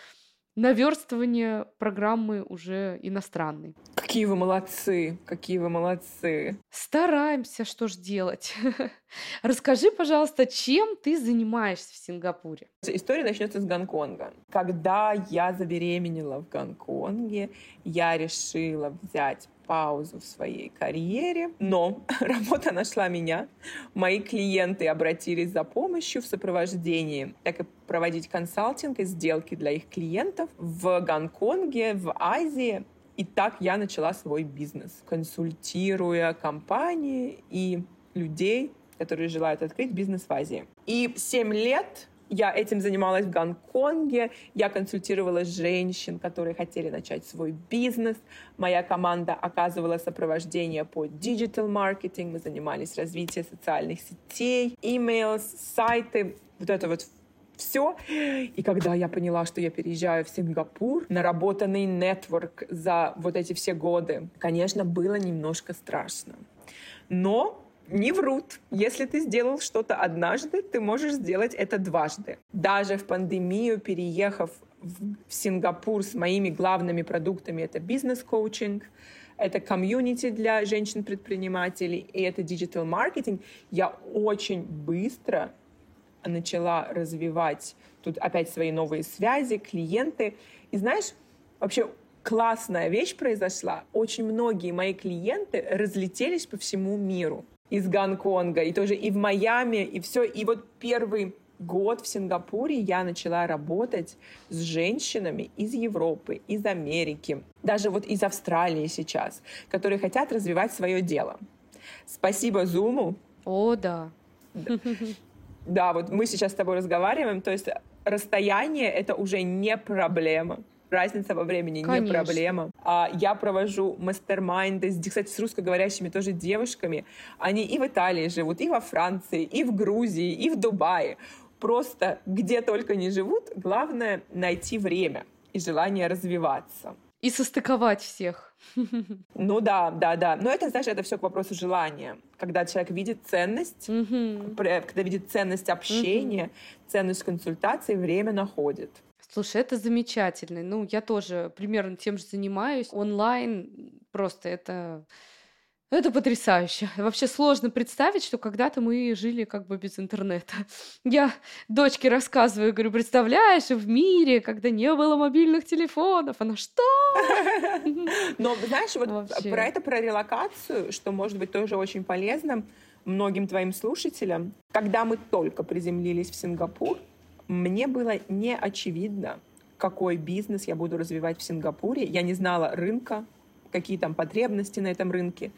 наверстывание программы уже иностранной. Какие вы молодцы, какие вы молодцы. Стараемся, что ж делать. Расскажи, пожалуйста, чем ты занимаешься в Сингапуре? История начнется с Гонконга. Когда я забеременела в Гонконге, я решила взять паузу в своей карьере, но работа нашла меня. Мои клиенты обратились за помощью в сопровождении, так и проводить консалтинг и сделки для их клиентов в Гонконге, в Азии. И так я начала свой бизнес, консультируя компании и людей, которые желают открыть бизнес в Азии. И 7 лет я этим занималась в Гонконге, я консультировала женщин, которые хотели начать свой бизнес. Моя команда оказывала сопровождение по digital marketing, мы занимались развитием социальных сетей, emails, сайты, вот это вот все. И когда я поняла, что я переезжаю в Сингапур, наработанный network за вот эти все годы, конечно, было немножко страшно. Но не врут. Если ты сделал что-то однажды, ты можешь сделать это дважды. Даже в пандемию, переехав в Сингапур с моими главными продуктами, это бизнес-коучинг, это community для женщин-предпринимателей, и это digital-маркетинг, я очень быстро начала развивать тут опять свои новые связи, клиенты. И знаешь, вообще классная вещь произошла. Очень многие мои клиенты разлетелись по всему миру из Гонконга, и тоже и в Майами, и все. И вот первый год в Сингапуре я начала работать с женщинами из Европы, из Америки, даже вот из Австралии сейчас, которые хотят развивать свое дело. Спасибо Зуму. О, да. Да, вот мы сейчас с тобой разговариваем, то есть расстояние — это уже не проблема разница во времени Конечно. не проблема. А, я провожу мастер-майнды, кстати, с русскоговорящими тоже девушками. Они и в Италии живут, и во Франции, и в Грузии, и в Дубае. Просто где только не живут, главное найти время и желание развиваться. И состыковать всех. Ну да, да, да. Но это, знаешь, это все к вопросу желания. Когда человек видит ценность, когда видит ценность общения, ценность консультации, время находит. Слушай, это замечательно. Ну, я тоже примерно тем же занимаюсь. Онлайн просто это... Это потрясающе. Вообще сложно представить, что когда-то мы жили как бы без интернета. Я дочке рассказываю, говорю, представляешь, в мире, когда не было мобильных телефонов, она что? Но знаешь, вот про это, про релокацию, что может быть тоже очень полезно многим твоим слушателям. Когда мы только приземлились в Сингапур, мне было не очевидно, какой бизнес я буду развивать в Сингапуре. Я не знала рынка, какие там потребности на этом рынке.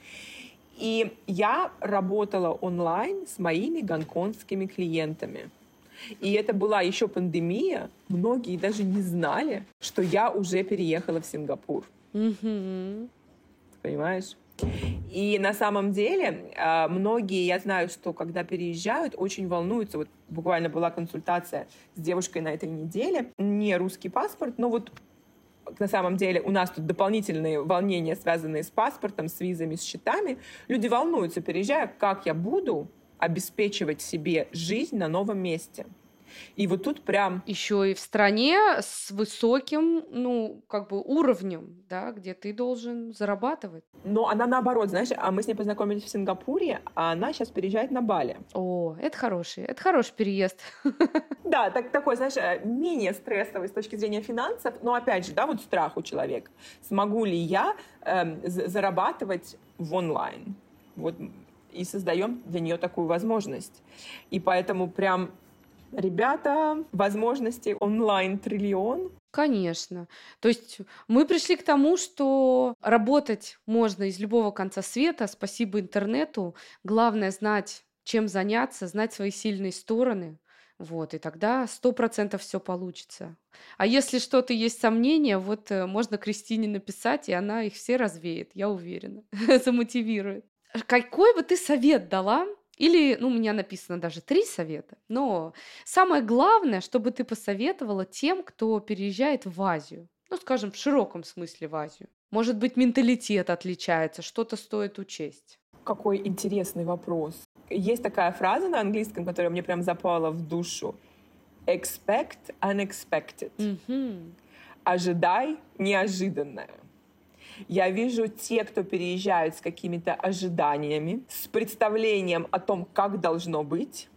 И я работала онлайн с моими гонконгскими клиентами. И это была еще пандемия. Многие даже не знали, что я уже переехала в Сингапур. Mm-hmm. Понимаешь? И на самом деле а, многие, я знаю, что когда переезжают, очень волнуются. Вот буквально была консультация с девушкой на этой неделе. Не русский паспорт, но вот на самом деле у нас тут дополнительные волнения, связанные с паспортом, с визами, с счетами. Люди волнуются, переезжая, как я буду обеспечивать себе жизнь на новом месте. И вот тут прям... Еще и в стране с высоким, ну, как бы уровнем, да, где ты должен зарабатывать. Но она наоборот, знаешь, а мы с ней познакомились в Сингапуре, а она сейчас переезжает на Бали. О, это хороший, это хороший переезд. Да, так, такой, знаешь, э, менее стрессовый с точки зрения финансов, но опять же, да, вот страх у человека. Смогу ли я э, зарабатывать в онлайн? Вот и создаем для нее такую возможность. И поэтому прям Ребята, возможности онлайн-триллион. Конечно. То есть мы пришли к тому, что работать можно из любого конца света, спасибо интернету. Главное знать, чем заняться, знать свои сильные стороны. Вот, и тогда сто процентов все получится. А если что-то есть сомнения, вот э, можно Кристине написать, и она их все развеет, я уверена, замотивирует. Какой бы ты совет дала или, ну, у меня написано даже три совета. Но самое главное, чтобы ты посоветовала тем, кто переезжает в Азию. Ну, скажем, в широком смысле в Азию. Может быть, менталитет отличается, что-то стоит учесть. Какой интересный вопрос. Есть такая фраза на английском, которая мне прям запала в душу. Expect unexpected. Mm-hmm. Ожидай неожиданное. Я вижу те, кто переезжают с какими-то ожиданиями, с представлением о том, как должно быть,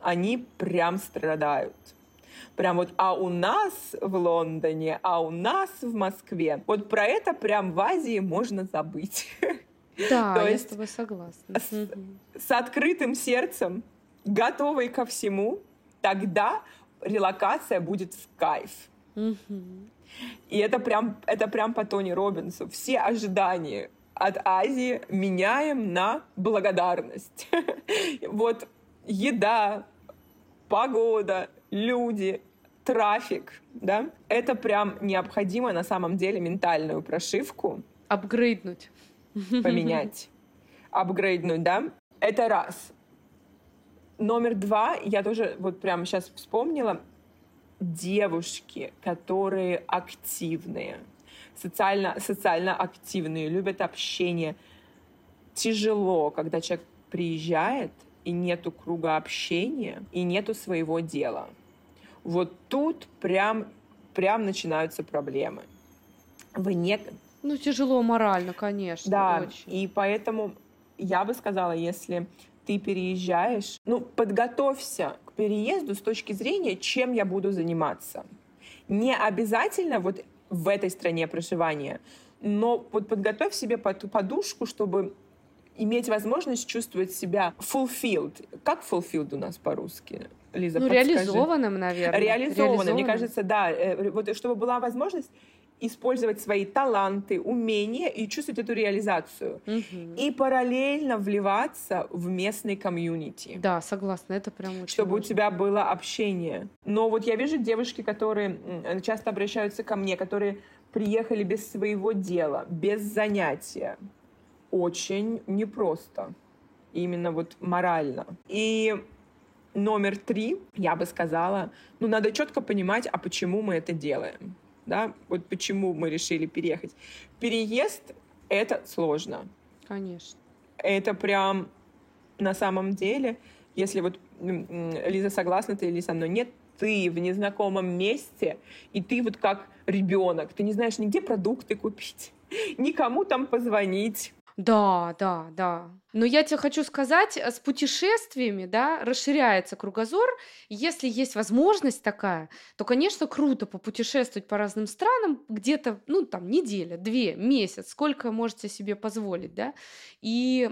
они прям страдают. Прям вот, а у нас в Лондоне, а у нас в Москве. Вот про это прям в Азии можно забыть. Да, То я есть с тобой согласна. С, с открытым сердцем, готовый ко всему, тогда релокация будет в кайф. Угу. И это прям, это прям по Тони Робинсу. Все ожидания от Азии меняем на благодарность. Вот еда, погода, люди, трафик, да, это прям необходимо на самом деле ментальную прошивку. Апгрейднуть. Поменять. Апгрейднуть, да. Это раз. Номер два, я тоже вот прямо сейчас вспомнила, девушки, которые активные, социально, социально активные, любят общение. Тяжело, когда человек приезжает, и нету круга общения, и нету своего дела. Вот тут прям, прям начинаются проблемы. Вы не... Ну, тяжело морально, конечно. Да, очень. и поэтому я бы сказала, если ты переезжаешь, ну, подготовься переезду с точки зрения, чем я буду заниматься. Не обязательно вот в этой стране проживания. Но вот подготовь себе подушку, чтобы иметь возможность чувствовать себя fulfilled. Как fulfilled у нас по-русски? Лиза, ну, подскажи. реализованным, наверное. Реализованным, мне кажется, да. Э, вот чтобы была возможность использовать свои таланты, умения и чувствовать эту реализацию. Угу. И параллельно вливаться в местный комьюнити. Да, согласна, это прям очень Чтобы важно. у тебя было общение. Но вот я вижу девушки, которые часто обращаются ко мне, которые приехали без своего дела, без занятия. Очень непросто. Именно вот морально. И номер три, я бы сказала, ну, надо четко понимать, а почему мы это делаем да, вот почему мы решили переехать. Переезд — это сложно. Конечно. Это прям на самом деле, если вот Лиза согласна ты или со мной, нет, ты в незнакомом месте, и ты вот как ребенок, ты не знаешь нигде продукты купить, никому там позвонить. Да, да, да. Но я тебе хочу сказать, э, с путешествиями, да, расширяется кругозор. Если есть возможность такая, то, конечно, круто попутешествовать по разным странам где-то, ну, там, неделя, две, месяц, сколько можете себе позволить, да. И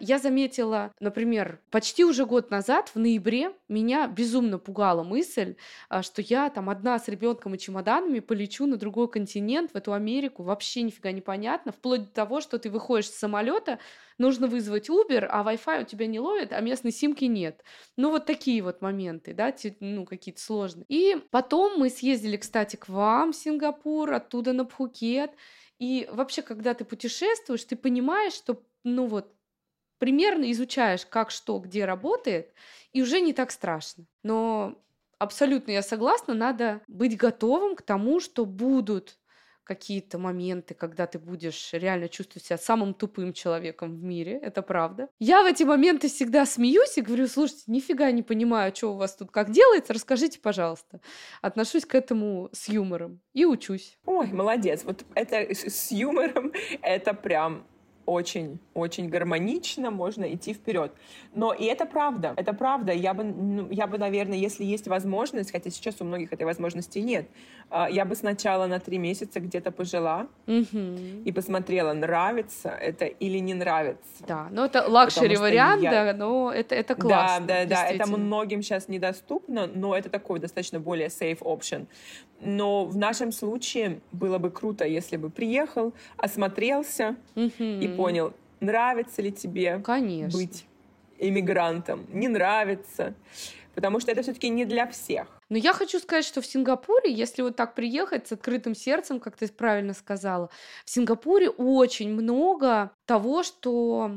я заметила, например, почти уже год назад, в ноябре, меня безумно пугала мысль, а, что я там одна с ребенком и чемоданами полечу на другой континент, в эту Америку, вообще нифига непонятно, вплоть до того, что ты выходишь с самолета, нужно вызвать Uber, а Wi-Fi у тебя не ловит, а местной симки нет. Ну, вот такие вот моменты, да, ну, какие-то сложные. И потом мы съездили, кстати, к вам в Сингапур, оттуда на Пхукет. И вообще, когда ты путешествуешь, ты понимаешь, что, ну вот, примерно изучаешь, как что, где работает, и уже не так страшно. Но абсолютно я согласна, надо быть готовым к тому, что будут какие-то моменты, когда ты будешь реально чувствовать себя самым тупым человеком в мире, это правда. Я в эти моменты всегда смеюсь и говорю, слушайте, нифига не понимаю, что у вас тут как делается, расскажите, пожалуйста. Отношусь к этому с юмором и учусь. Ой, молодец. Вот это с юмором, это прям очень-очень гармонично, можно идти вперед. Но и это правда, это правда. Я бы, ну, я бы, наверное, если есть возможность, хотя сейчас у многих этой возможности нет, а, я бы сначала на три месяца где-то пожила угу. и посмотрела, нравится это или не нравится. Да, ну это luxury вариант, я... да, но это, это классно. Да, да, да, это многим сейчас недоступно, но это такой достаточно более safe option. Но в нашем случае было бы круто, если бы приехал, осмотрелся и понял, нравится ли тебе Конечно. быть иммигрантом, не нравится, потому что это все-таки не для всех. Но я хочу сказать, что в Сингапуре, если вот так приехать с открытым сердцем, как ты правильно сказала, в Сингапуре очень много того, что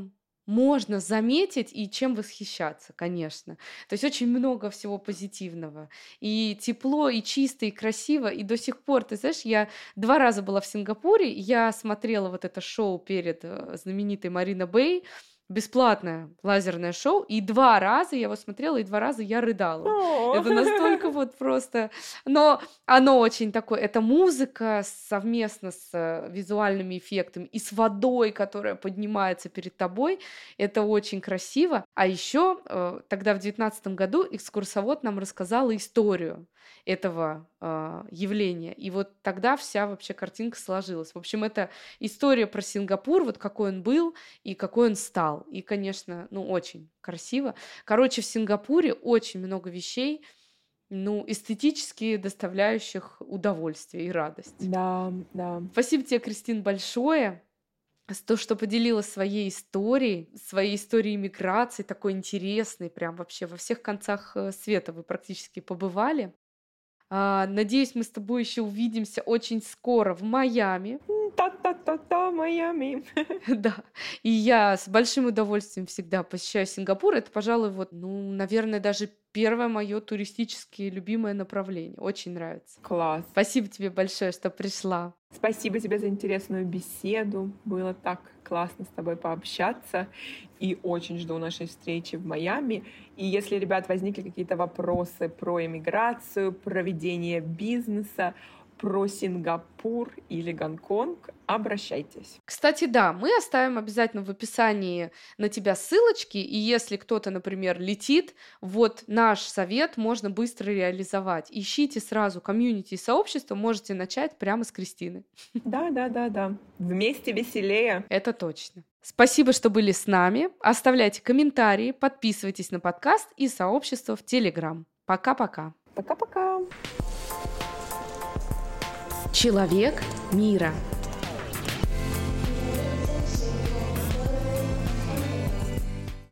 можно заметить и чем восхищаться, конечно. То есть очень много всего позитивного. И тепло, и чисто, и красиво. И до сих пор, ты знаешь, я два раза была в Сингапуре, я смотрела вот это шоу перед э, знаменитой Марина Бэй, бесплатное лазерное шоу, и два раза я его смотрела, и два раза я рыдала. Это настолько вот просто... Но оно очень такое... Это музыка совместно с э, визуальными эффектами и с водой, которая поднимается перед тобой. Это очень красиво. А еще э, тогда в девятнадцатом году экскурсовод нам рассказал историю этого э, явления. И вот тогда вся вообще картинка сложилась. В общем, это история про Сингапур, вот какой он был и какой он стал. И, конечно, ну, очень красиво. Короче, в Сингапуре очень много вещей, ну, эстетически доставляющих удовольствие и радость. Да, да. Спасибо тебе, Кристин, большое за то, что поделилась своей историей, своей историей миграции, такой интересной, прям вообще во всех концах э, света вы практически побывали. А, надеюсь, мы с тобой еще увидимся очень скоро в Майами. Та-та-та-та, Майами. Да. И я с большим удовольствием всегда посещаю Сингапур. Это, пожалуй, вот, ну, наверное, даже первое мое туристическое любимое направление. Очень нравится. Класс. Спасибо тебе большое, что пришла. Спасибо тебе за интересную беседу. Было так классно с тобой пообщаться. И очень жду нашей встречи в Майами. И если, ребят, возникли какие-то вопросы про иммиграцию, про ведение бизнеса, про Сингапур или Гонконг, обращайтесь. Кстати, да, мы оставим обязательно в описании на тебя ссылочки, и если кто-то, например, летит, вот наш совет можно быстро реализовать. Ищите сразу комьюнити и сообщество, можете начать прямо с Кристины. Да, да, да, да. Вместе веселее. Это точно. Спасибо, что были с нами. Оставляйте комментарии, подписывайтесь на подкаст и сообщество в Телеграм. Пока-пока. Пока-пока. Человек мира.